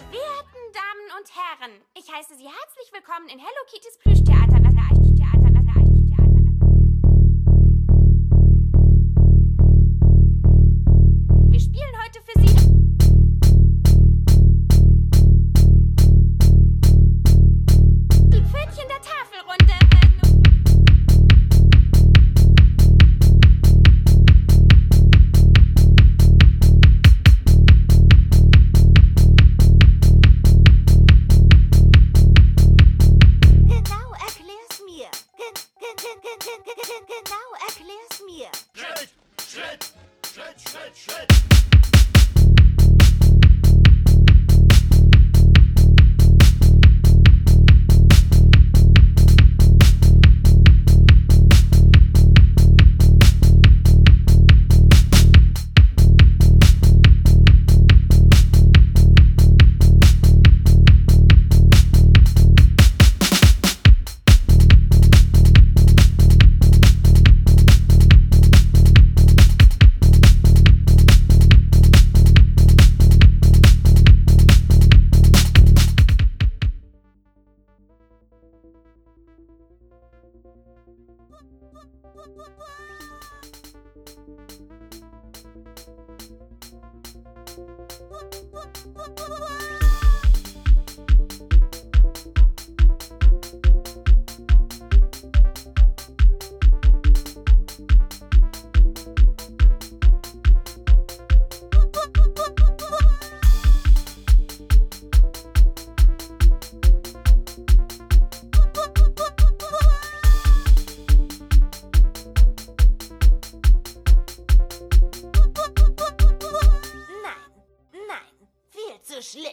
Meine werten Damen und Herren, ich heiße Sie herzlich willkommen in Hello Kitties Plüschtheater. Woo!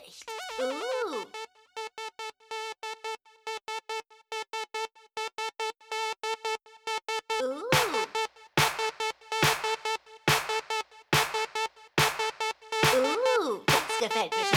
Schlecht. Uh. Uh. Uh, das gefällt mir schon.